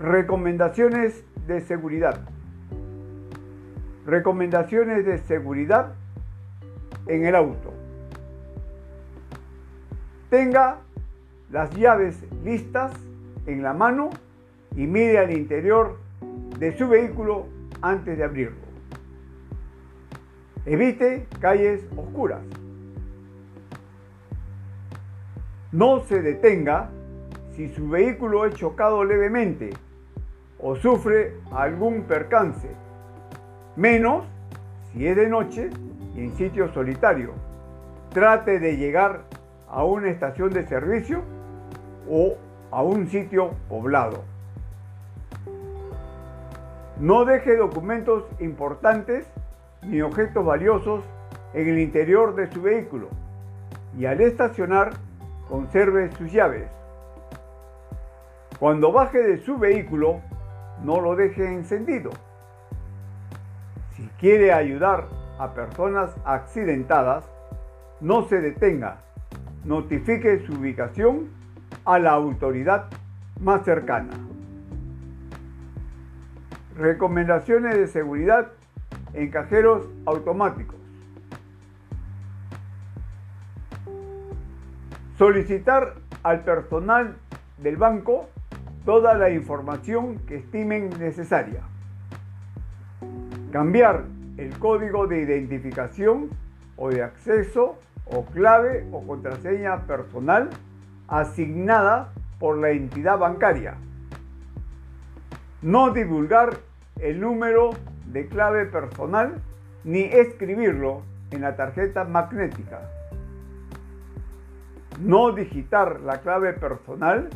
Recomendaciones de seguridad. Recomendaciones de seguridad en el auto. Tenga las llaves listas en la mano y mire al interior de su vehículo antes de abrirlo. Evite calles oscuras. No se detenga si su vehículo es chocado levemente o sufre algún percance, menos si es de noche y en sitio solitario. Trate de llegar a una estación de servicio o a un sitio poblado. No deje documentos importantes ni objetos valiosos en el interior de su vehículo y al estacionar conserve sus llaves. Cuando baje de su vehículo, no lo deje encendido. Si quiere ayudar a personas accidentadas, no se detenga. Notifique su ubicación a la autoridad más cercana. Recomendaciones de seguridad en cajeros automáticos. Solicitar al personal del banco toda la información que estimen necesaria. Cambiar el código de identificación o de acceso o clave o contraseña personal asignada por la entidad bancaria. No divulgar el número de clave personal ni escribirlo en la tarjeta magnética. No digitar la clave personal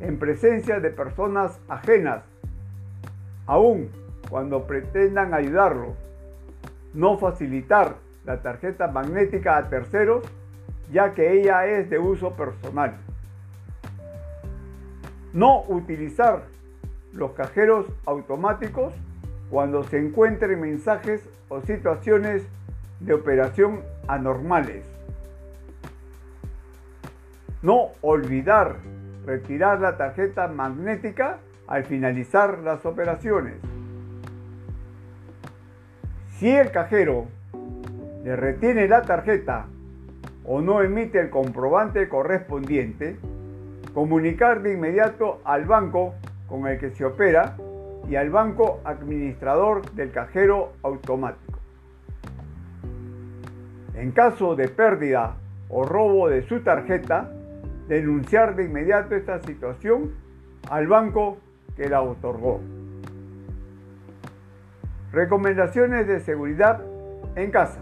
en presencia de personas ajenas, aun cuando pretendan ayudarlo. No facilitar la tarjeta magnética a terceros, ya que ella es de uso personal. No utilizar los cajeros automáticos cuando se encuentren mensajes o situaciones de operación anormales. No olvidar retirar la tarjeta magnética al finalizar las operaciones. Si el cajero le retiene la tarjeta o no emite el comprobante correspondiente, comunicar de inmediato al banco con el que se opera y al banco administrador del cajero automático. En caso de pérdida o robo de su tarjeta, denunciar de inmediato esta situación al banco que la otorgó. Recomendaciones de seguridad en casa.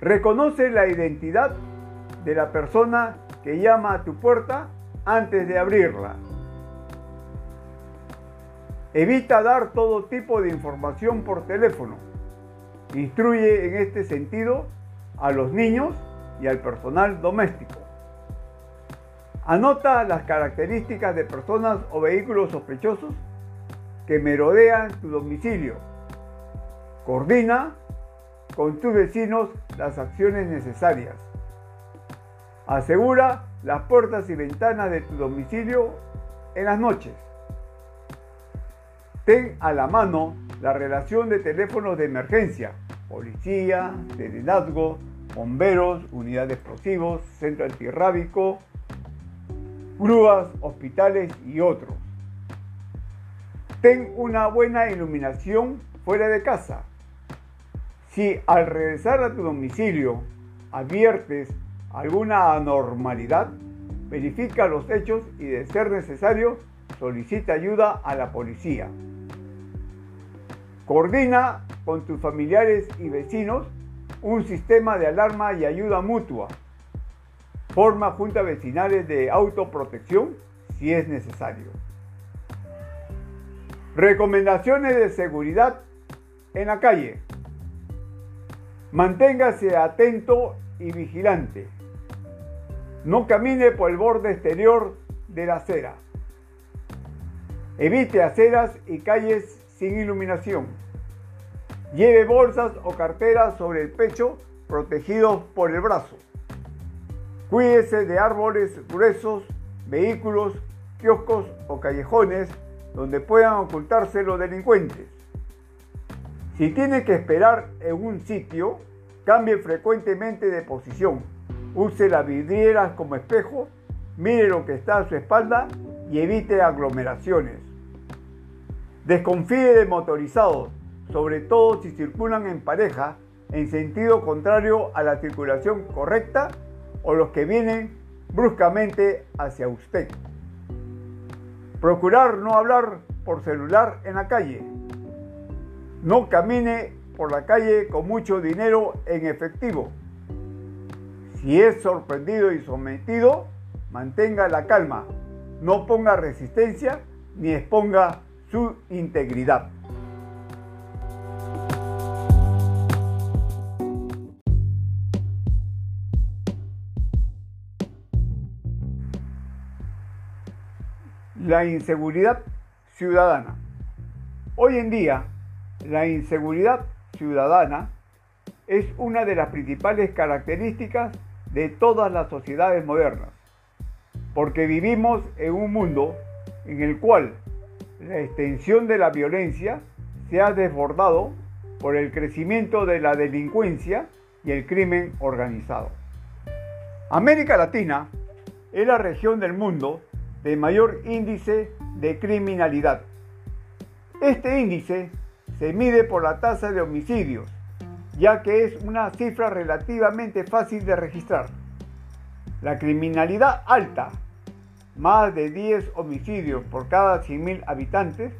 Reconoce la identidad de la persona que llama a tu puerta antes de abrirla. Evita dar todo tipo de información por teléfono. Instruye en este sentido a los niños y al personal doméstico. Anota las características de personas o vehículos sospechosos que merodean tu domicilio. Coordina con tus vecinos las acciones necesarias. Asegura las puertas y ventanas de tu domicilio en las noches. Ten a la mano la relación de teléfonos de emergencia, policía, serenazgo, bomberos, unidad de explosivos, centro antirrábico, grúas, hospitales y otros. Ten una buena iluminación fuera de casa. Si al regresar a tu domicilio adviertes alguna anormalidad, verifica los hechos y de ser necesario solicita ayuda a la policía. Coordina con tus familiares y vecinos un sistema de alarma y ayuda mutua. Forma juntas vecinales de autoprotección si es necesario. Recomendaciones de seguridad en la calle. Manténgase atento y vigilante. No camine por el borde exterior de la acera. Evite aceras y calles sin iluminación. Lleve bolsas o carteras sobre el pecho protegidos por el brazo. Cuídese de árboles gruesos, vehículos kioscos o callejones donde puedan ocultarse los delincuentes. Si tiene que esperar en un sitio, cambie frecuentemente de posición. Use las vidrieras como espejo, mire lo que está a su espalda y evite aglomeraciones. Desconfíe de motorizados, sobre todo si circulan en pareja en sentido contrario a la circulación correcta o los que vienen bruscamente hacia usted. Procurar no hablar por celular en la calle. No camine por la calle con mucho dinero en efectivo. Si es sorprendido y sometido, mantenga la calma. No ponga resistencia ni exponga su integridad. La inseguridad ciudadana. Hoy en día, la inseguridad ciudadana es una de las principales características de todas las sociedades modernas, porque vivimos en un mundo en el cual la extensión de la violencia se ha desbordado por el crecimiento de la delincuencia y el crimen organizado. América Latina es la región del mundo de mayor índice de criminalidad. Este índice se mide por la tasa de homicidios, ya que es una cifra relativamente fácil de registrar. La criminalidad alta, más de 10 homicidios por cada 100.000 habitantes,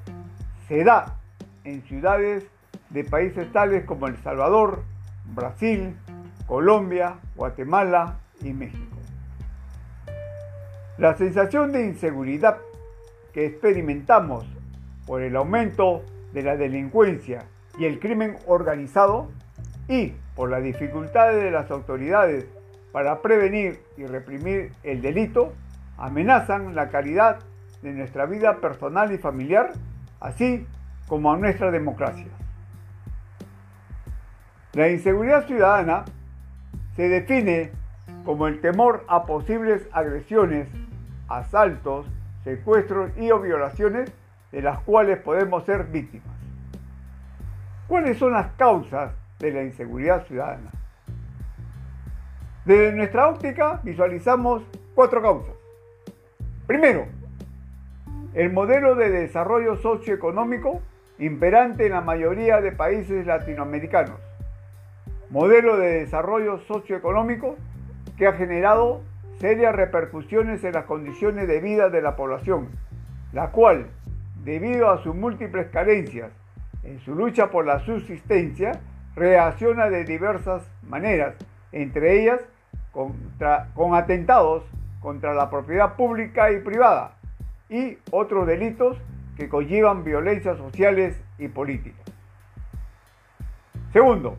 se da en ciudades de países tales como El Salvador, Brasil, Colombia, Guatemala y México. La sensación de inseguridad que experimentamos por el aumento de la delincuencia y el crimen organizado y por las dificultades de las autoridades para prevenir y reprimir el delito amenazan la calidad de nuestra vida personal y familiar, así como a nuestra democracia. La inseguridad ciudadana se define como el temor a posibles agresiones asaltos, secuestros y violaciones de las cuales podemos ser víctimas. ¿Cuáles son las causas de la inseguridad ciudadana? Desde nuestra óptica visualizamos cuatro causas. Primero, el modelo de desarrollo socioeconómico imperante en la mayoría de países latinoamericanos. Modelo de desarrollo socioeconómico que ha generado serias repercusiones en las condiciones de vida de la población, la cual, debido a sus múltiples carencias en su lucha por la subsistencia, reacciona de diversas maneras, entre ellas con atentados contra la propiedad pública y privada y otros delitos que conllevan violencias sociales y políticas. Segundo,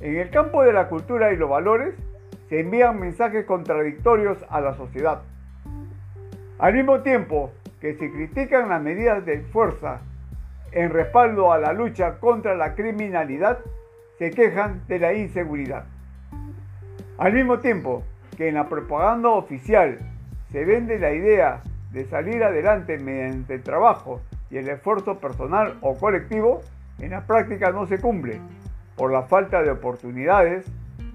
en el campo de la cultura y los valores, se envían mensajes contradictorios a la sociedad. Al mismo tiempo que se critican las medidas de fuerza en respaldo a la lucha contra la criminalidad, se quejan de la inseguridad. Al mismo tiempo que en la propaganda oficial se vende la idea de salir adelante mediante el trabajo y el esfuerzo personal o colectivo, en la práctica no se cumple por la falta de oportunidades,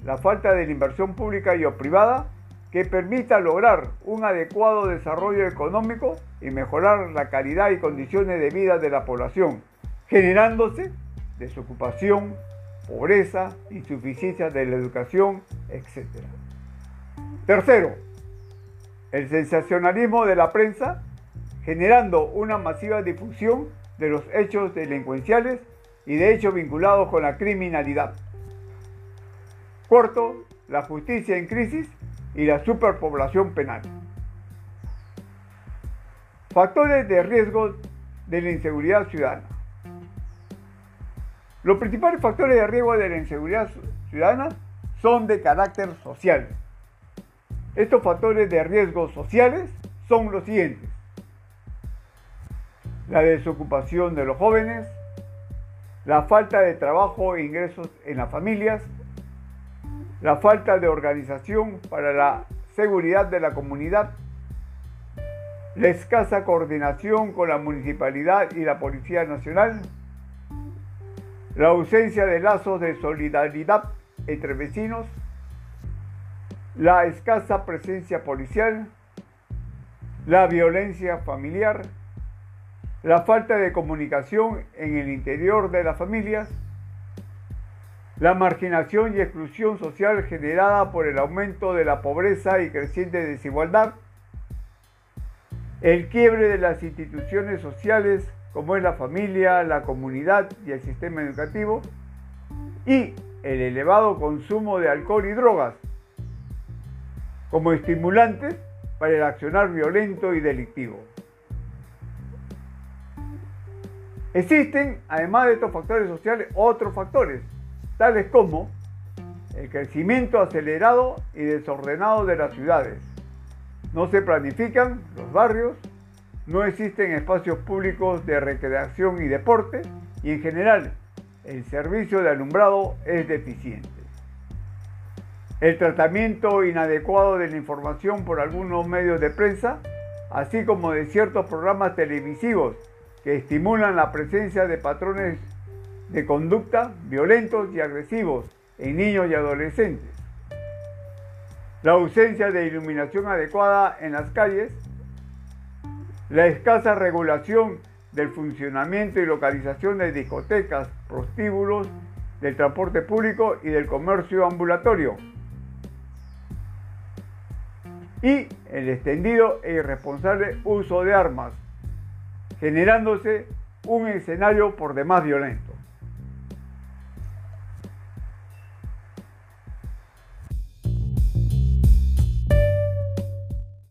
la falta de la inversión pública y o privada que permita lograr un adecuado desarrollo económico y mejorar la calidad y condiciones de vida de la población, generándose desocupación, pobreza, insuficiencia de la educación, etc. Tercero, el sensacionalismo de la prensa generando una masiva difusión de los hechos delincuenciales y de hechos vinculados con la criminalidad. Cuarto, la justicia en crisis y la superpoblación penal. Factores de riesgo de la inseguridad ciudadana. Los principales factores de riesgo de la inseguridad ciudadana son de carácter social. Estos factores de riesgo sociales son los siguientes. La desocupación de los jóvenes, la falta de trabajo e ingresos en las familias, la falta de organización para la seguridad de la comunidad, la escasa coordinación con la municipalidad y la Policía Nacional, la ausencia de lazos de solidaridad entre vecinos, la escasa presencia policial, la violencia familiar, la falta de comunicación en el interior de las familias, la marginación y exclusión social generada por el aumento de la pobreza y creciente desigualdad, el quiebre de las instituciones sociales como es la familia, la comunidad y el sistema educativo, y el elevado consumo de alcohol y drogas como estimulantes para el accionar violento y delictivo. Existen, además de estos factores sociales, otros factores, tales como el crecimiento acelerado y desordenado de las ciudades. No se planifican los barrios, no existen espacios públicos de recreación y deporte y en general el servicio de alumbrado es deficiente. El tratamiento inadecuado de la información por algunos medios de prensa, así como de ciertos programas televisivos que estimulan la presencia de patrones de conducta violentos y agresivos en niños y adolescentes. La ausencia de iluminación adecuada en las calles, la escasa regulación del funcionamiento y localización de discotecas, prostíbulos, del transporte público y del comercio ambulatorio. Y el extendido e irresponsable uso de armas, generándose un escenario por demás violento.